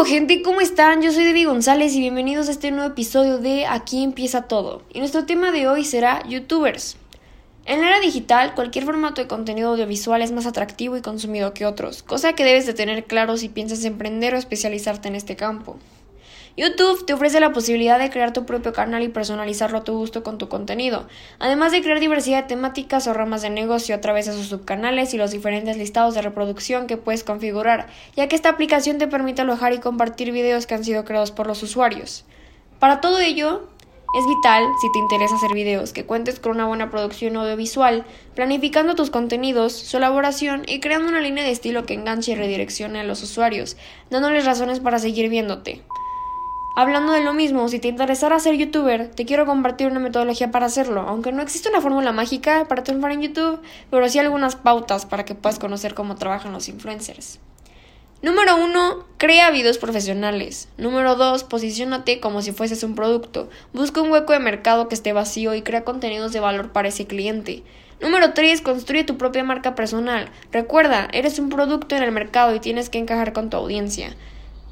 ánimo gente? ¿Cómo están? Yo soy Debbie González y bienvenidos a este nuevo episodio de Aquí empieza todo. Y nuestro tema de hoy será YouTubers. En la era digital, cualquier formato de contenido audiovisual es más atractivo y consumido que otros, cosa que debes de tener claro si piensas emprender o especializarte en este campo. YouTube te ofrece la posibilidad de crear tu propio canal y personalizarlo a tu gusto con tu contenido, además de crear diversidad de temáticas o ramas de negocio a través de sus subcanales y los diferentes listados de reproducción que puedes configurar, ya que esta aplicación te permite alojar y compartir videos que han sido creados por los usuarios. Para todo ello, es vital, si te interesa hacer videos, que cuentes con una buena producción audiovisual, planificando tus contenidos, su elaboración y creando una línea de estilo que enganche y redireccione a los usuarios, dándoles razones para seguir viéndote. Hablando de lo mismo, si te interesara ser youtuber, te quiero compartir una metodología para hacerlo, aunque no existe una fórmula mágica para triunfar en YouTube, pero sí algunas pautas para que puedas conocer cómo trabajan los influencers. Número 1. Crea videos profesionales. Número 2. Posiciónate como si fueses un producto. Busca un hueco de mercado que esté vacío y crea contenidos de valor para ese cliente. Número 3. Construye tu propia marca personal. Recuerda, eres un producto en el mercado y tienes que encajar con tu audiencia.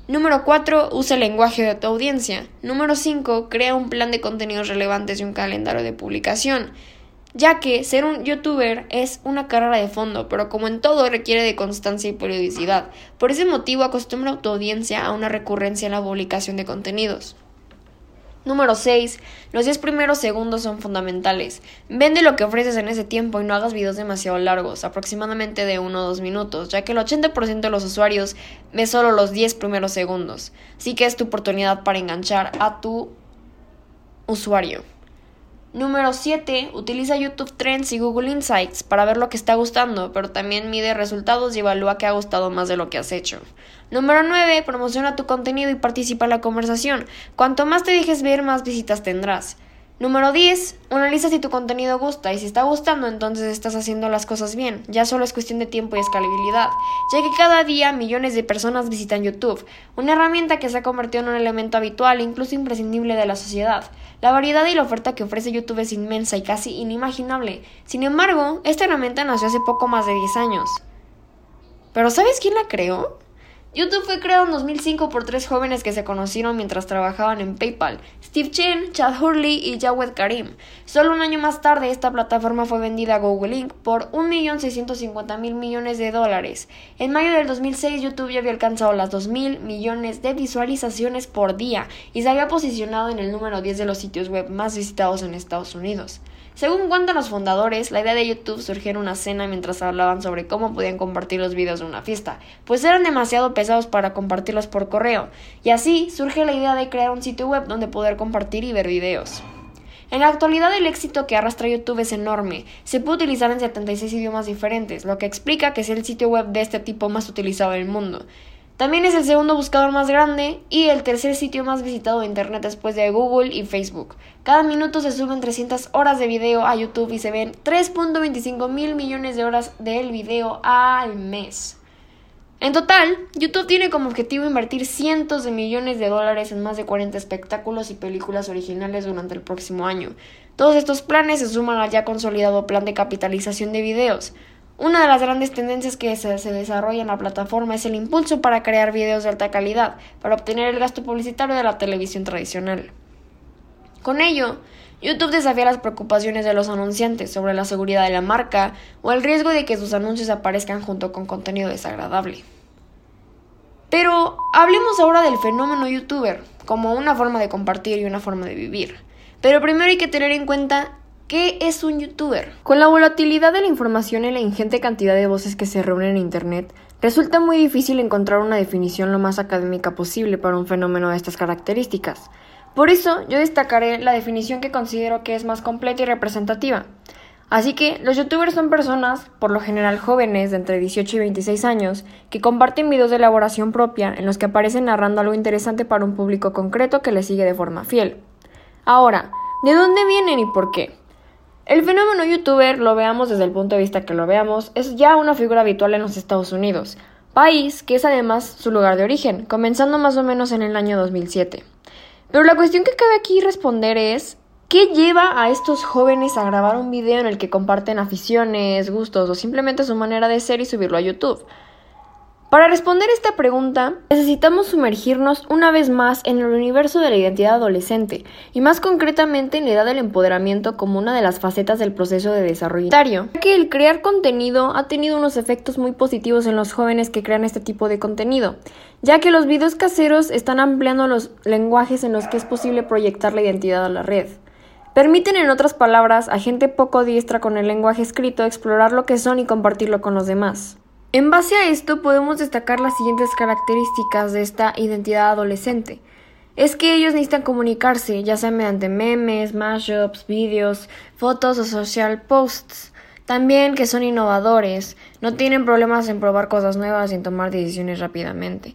Número 4. Usa el lenguaje de tu audiencia. Número 5. Crea un plan de contenidos relevantes y un calendario de publicación. Ya que ser un youtuber es una carrera de fondo, pero como en todo requiere de constancia y periodicidad. Por ese motivo acostumbra a tu audiencia a una recurrencia en la publicación de contenidos. Número 6. Los 10 primeros segundos son fundamentales. Vende lo que ofreces en ese tiempo y no hagas videos demasiado largos, aproximadamente de 1 o 2 minutos, ya que el 80% de los usuarios ve solo los 10 primeros segundos. Así que es tu oportunidad para enganchar a tu usuario. Número 7. Utiliza YouTube Trends y Google Insights para ver lo que está gustando, pero también mide resultados y evalúa qué ha gustado más de lo que has hecho. Número 9. Promociona tu contenido y participa en la conversación. Cuanto más te dejes ver, más visitas tendrás. Número 10. Analiza si tu contenido gusta y si está gustando entonces estás haciendo las cosas bien. Ya solo es cuestión de tiempo y escalabilidad, ya que cada día millones de personas visitan YouTube, una herramienta que se ha convertido en un elemento habitual e incluso imprescindible de la sociedad. La variedad y la oferta que ofrece YouTube es inmensa y casi inimaginable. Sin embargo, esta herramienta nació hace poco más de 10 años. ¿Pero sabes quién la creó? YouTube fue creado en 2005 por tres jóvenes que se conocieron mientras trabajaban en PayPal, Steve Chen, Chad Hurley y Jawed Karim. Solo un año más tarde esta plataforma fue vendida a Google Inc. por 1.650.000 millones de dólares. En mayo del 2006 YouTube ya había alcanzado las 2.000 millones de visualizaciones por día y se había posicionado en el número 10 de los sitios web más visitados en Estados Unidos. Según cuentan los fundadores, la idea de YouTube surgió en una cena mientras hablaban sobre cómo podían compartir los videos de una fiesta, pues eran demasiado pesados para compartirlos por correo, y así surge la idea de crear un sitio web donde poder compartir y ver videos. En la actualidad el éxito que arrastra YouTube es enorme. Se puede utilizar en 76 idiomas diferentes, lo que explica que es el sitio web de este tipo más utilizado en el mundo. También es el segundo buscador más grande y el tercer sitio más visitado de Internet después de Google y Facebook. Cada minuto se suben 300 horas de video a YouTube y se ven 3.25 mil millones de horas del video al mes. En total, YouTube tiene como objetivo invertir cientos de millones de dólares en más de 40 espectáculos y películas originales durante el próximo año. Todos estos planes se suman al ya consolidado plan de capitalización de videos, una de las grandes tendencias que se, desarrolla en la plataforma es el impulso para crear videos de alta calidad, para obtener el gasto publicitario de la televisión tradicional. Con ello, YouTube desafía las preocupaciones de los anunciantes sobre la seguridad de la marca o el riesgo de que sus anuncios aparezcan junto con contenido desagradable. Pero hablemos ahora del fenómeno youtuber, como una forma de compartir y una forma de vivir. Pero primero hay que tener en cuenta ¿Qué es un youtuber? Con la volatilidad de la información y la ingente cantidad de voces que se reúnen en Internet, resulta muy difícil encontrar una definición lo más académica posible para un fenómeno de estas características. Por eso yo destacaré la definición que considero que es más completa y representativa. Así que los youtubers son personas, por lo general jóvenes de entre 18 y 26 años, que comparten videos de elaboración propia en los que aparecen narrando algo interesante para un público concreto que les sigue de forma fiel. Ahora, ¿de dónde vienen y por qué? El fenómeno youtuber, lo veamos desde el punto de vista que lo veamos, es ya una figura habitual en los Estados Unidos, país que es además su lugar de origen, comenzando más o menos en el año 2007. Pero la cuestión que cabe aquí responder es, ¿qué lleva a estos jóvenes a grabar un video en el que comparten aficiones, gustos o simplemente su manera de ser y subirlo a YouTube? Para responder esta pregunta, necesitamos sumergirnos una vez más en el universo de la identidad adolescente, y más concretamente en la edad del empoderamiento como una de las facetas del proceso de desarrollo ya que el crear contenido ha tenido unos efectos muy positivos en los jóvenes que crean este tipo de contenido, ya que los videos caseros están ampliando los lenguajes en los que es posible proyectar la identidad a la red. Permiten, en otras palabras, a gente poco diestra con el lenguaje escrito explorar lo que son y compartirlo con los demás. En base a esto podemos destacar las siguientes características de esta identidad adolescente. Es que ellos necesitan comunicarse, ya sea mediante memes, mashups, vídeos, fotos o social posts. También que son innovadores, no tienen problemas en probar cosas nuevas y en tomar decisiones rápidamente.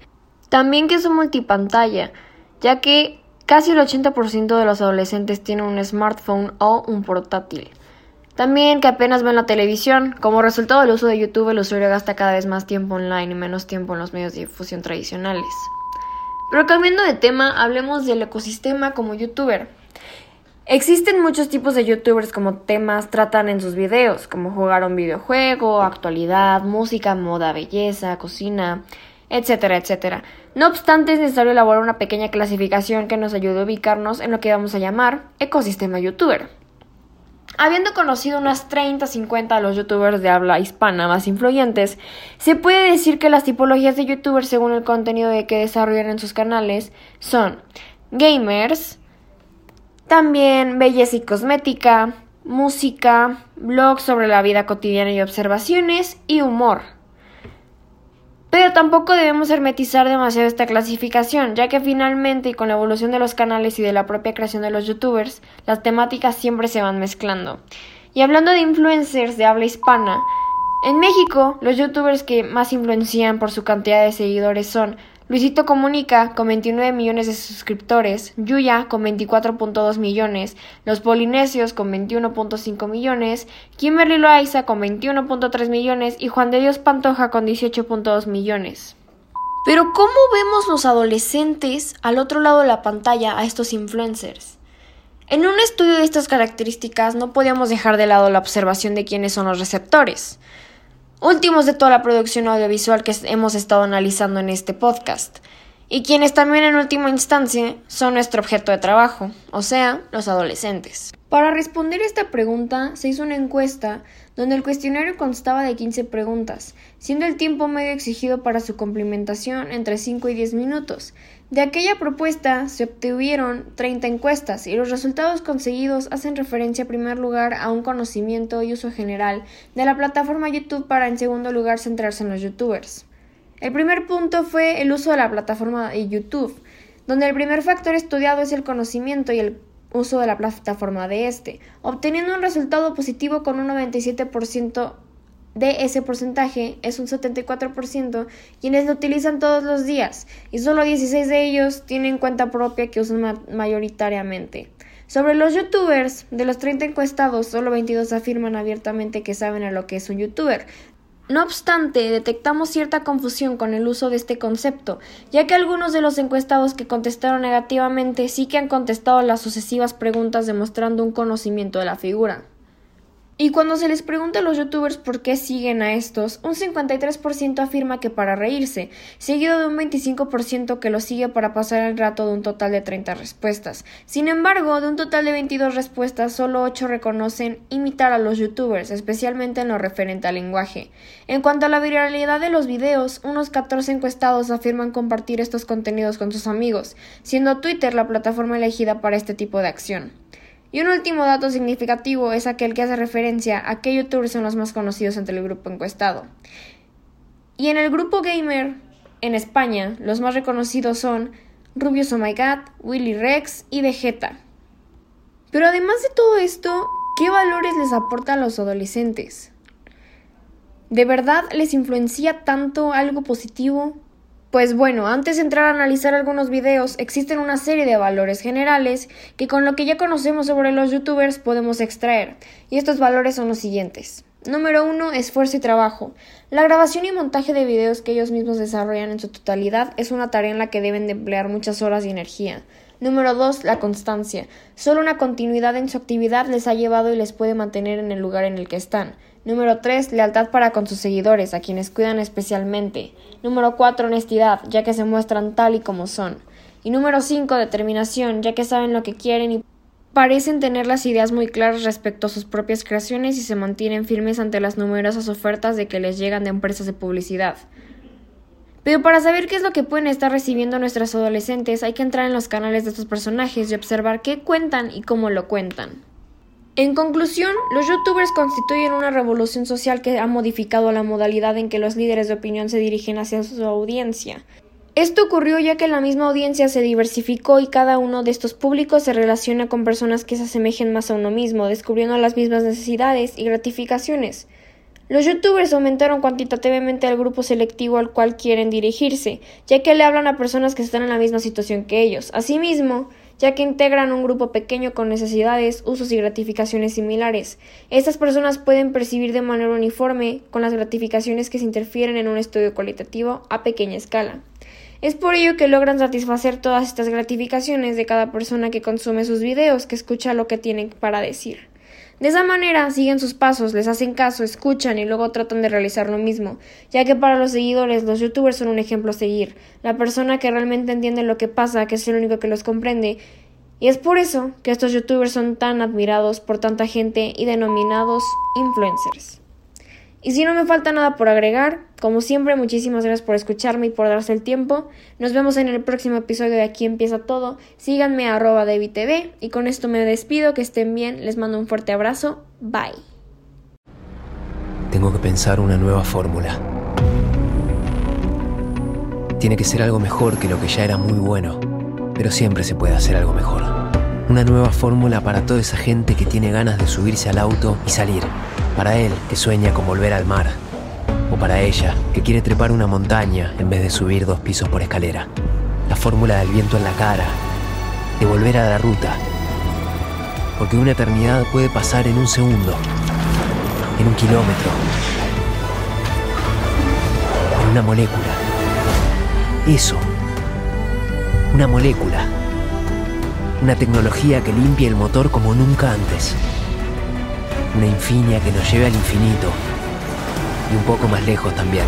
También que son multipantalla, ya que casi el 80% de los adolescentes tienen un smartphone o un portátil. También que apenas ven la televisión. Como resultado del uso de YouTube, el usuario gasta cada vez más tiempo online y menos tiempo en los medios de difusión tradicionales. Pero cambiando de tema, hablemos del ecosistema como youtuber. Existen muchos tipos de youtubers como temas tratan en sus videos, como jugar un videojuego, actualidad, música, moda, belleza, cocina, etcétera, etcétera. No obstante, es necesario elaborar una pequeña clasificación que nos ayude a ubicarnos en lo que vamos a llamar ecosistema youtuber. Habiendo conocido unas 30-50 de los youtubers de habla hispana más influyentes, se puede decir que las tipologías de youtubers según el contenido de que desarrollan en sus canales son gamers, también belleza y cosmética, música, blogs sobre la vida cotidiana y observaciones y humor. Pero tampoco debemos hermetizar demasiado esta clasificación, ya que finalmente y con la evolución de los canales y de la propia creación de los youtubers, las temáticas siempre se van mezclando. Y hablando de influencers de habla hispana, en México los youtubers que más influencian por su cantidad de seguidores son Luisito Comunica con 29 millones de suscriptores, Yuya con 24.2 millones, Los Polinesios con 21.5 millones, Kimberly Loaiza con 21.3 millones. Y Juan de Dios Pantoja con 18.2 millones. Pero ¿cómo vemos los adolescentes al otro lado de la pantalla a estos influencers? En un estudio de estas características no podíamos dejar de lado la observación de quiénes son los receptores últimos de toda la producción audiovisual que hemos estado analizando en este podcast, y quienes también en última instancia son nuestro objeto de trabajo, o sea, los adolescentes. Para responder esta pregunta se hizo una encuesta donde el cuestionario constaba de 15 preguntas, siendo el tiempo medio exigido para su complementación entre 5 y 10 minutos, de aquella propuesta se obtuvieron 30 encuestas y los resultados conseguidos hacen referencia en primer lugar a un conocimiento y uso general de la plataforma YouTube para en segundo lugar centrarse en los youtubers. El primer punto fue el uso de la plataforma de YouTube, donde el primer factor estudiado es el conocimiento y el uso de la plataforma de este, obteniendo un resultado positivo con un 97% de ese porcentaje es un 74% quienes lo utilizan todos los días y solo 16 de ellos tienen cuenta propia que usan mayoritariamente. Sobre los youtubers, de los 30 encuestados, solo 22 afirman abiertamente que saben a lo que es un youtuber. No obstante, detectamos cierta confusión con el uso de este concepto, ya que algunos de los encuestados que contestaron negativamente sí que han contestado las sucesivas preguntas demostrando un conocimiento de la figura. Y cuando se les pregunta a los youtubers por qué siguen a estos, un 53% afirma que para reírse, seguido de un 25% que lo sigue para pasar el rato de un total de 30 respuestas. Sin embargo, de un total de 22 respuestas, solo 8 reconocen imitar a los youtubers, especialmente en lo referente al lenguaje. En cuanto a la viralidad de los videos, unos 14 encuestados afirman compartir estos contenidos con sus amigos, siendo Twitter la plataforma elegida para este tipo de acción. Y un último dato significativo es aquel que hace referencia a qué youtubers son los más conocidos entre el grupo encuestado. Y en el grupo gamer en España, los más reconocidos son Rubius Oh My God, Willy Rex y Vegeta. Pero además de todo esto, ¿qué valores les aportan a los adolescentes? ¿De verdad les influencia tanto algo positivo? Pues bueno, antes de entrar a analizar algunos videos, existen una serie de valores generales que con lo que ya conocemos sobre los youtubers podemos extraer, y estos valores son los siguientes. Número 1. Esfuerzo y trabajo. La grabación y montaje de videos que ellos mismos desarrollan en su totalidad es una tarea en la que deben de emplear muchas horas y energía. Número 2. La constancia. Solo una continuidad en su actividad les ha llevado y les puede mantener en el lugar en el que están. Número 3. Lealtad para con sus seguidores, a quienes cuidan especialmente. Número 4. Honestidad, ya que se muestran tal y como son. Y número 5. Determinación, ya que saben lo que quieren y parecen tener las ideas muy claras respecto a sus propias creaciones y se mantienen firmes ante las numerosas ofertas de que les llegan de empresas de publicidad. Pero para saber qué es lo que pueden estar recibiendo nuestros adolescentes hay que entrar en los canales de estos personajes y observar qué cuentan y cómo lo cuentan. En conclusión, los youtubers constituyen una revolución social que ha modificado la modalidad en que los líderes de opinión se dirigen hacia su audiencia. Esto ocurrió ya que la misma audiencia se diversificó y cada uno de estos públicos se relaciona con personas que se asemejen más a uno mismo, descubriendo las mismas necesidades y gratificaciones. Los youtubers aumentaron cuantitativamente al grupo selectivo al cual quieren dirigirse, ya que le hablan a personas que están en la misma situación que ellos. Asimismo, ya que integran un grupo pequeño con necesidades, usos y gratificaciones similares. Estas personas pueden percibir de manera uniforme con las gratificaciones que se interfieren en un estudio cualitativo a pequeña escala. Es por ello que logran satisfacer todas estas gratificaciones de cada persona que consume sus videos, que escucha lo que tienen para decir. De esa manera siguen sus pasos, les hacen caso, escuchan y luego tratan de realizar lo mismo, ya que para los seguidores los youtubers son un ejemplo a seguir, la persona que realmente entiende lo que pasa, que es el único que los comprende, y es por eso que estos youtubers son tan admirados por tanta gente y denominados influencers. Y si no me falta nada por agregar, como siempre, muchísimas gracias por escucharme y por darse el tiempo. Nos vemos en el próximo episodio de Aquí empieza todo. Síganme a arroba TV y con esto me despido, que estén bien, les mando un fuerte abrazo, bye. Tengo que pensar una nueva fórmula. Tiene que ser algo mejor que lo que ya era muy bueno, pero siempre se puede hacer algo mejor. Una nueva fórmula para toda esa gente que tiene ganas de subirse al auto y salir para él, que sueña con volver al mar. O para ella, que quiere trepar una montaña en vez de subir dos pisos por escalera. La fórmula del viento en la cara. De volver a la ruta. Porque una eternidad puede pasar en un segundo. En un kilómetro. En una molécula. Eso. Una molécula. Una tecnología que limpie el motor como nunca antes una infinia que nos lleve al infinito y un poco más lejos también.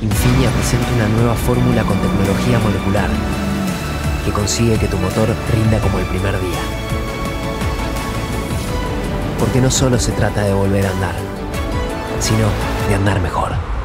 Infinia presenta una nueva fórmula con tecnología molecular que consigue que tu motor rinda como el primer día. Porque no solo se trata de volver a andar, sino de andar mejor.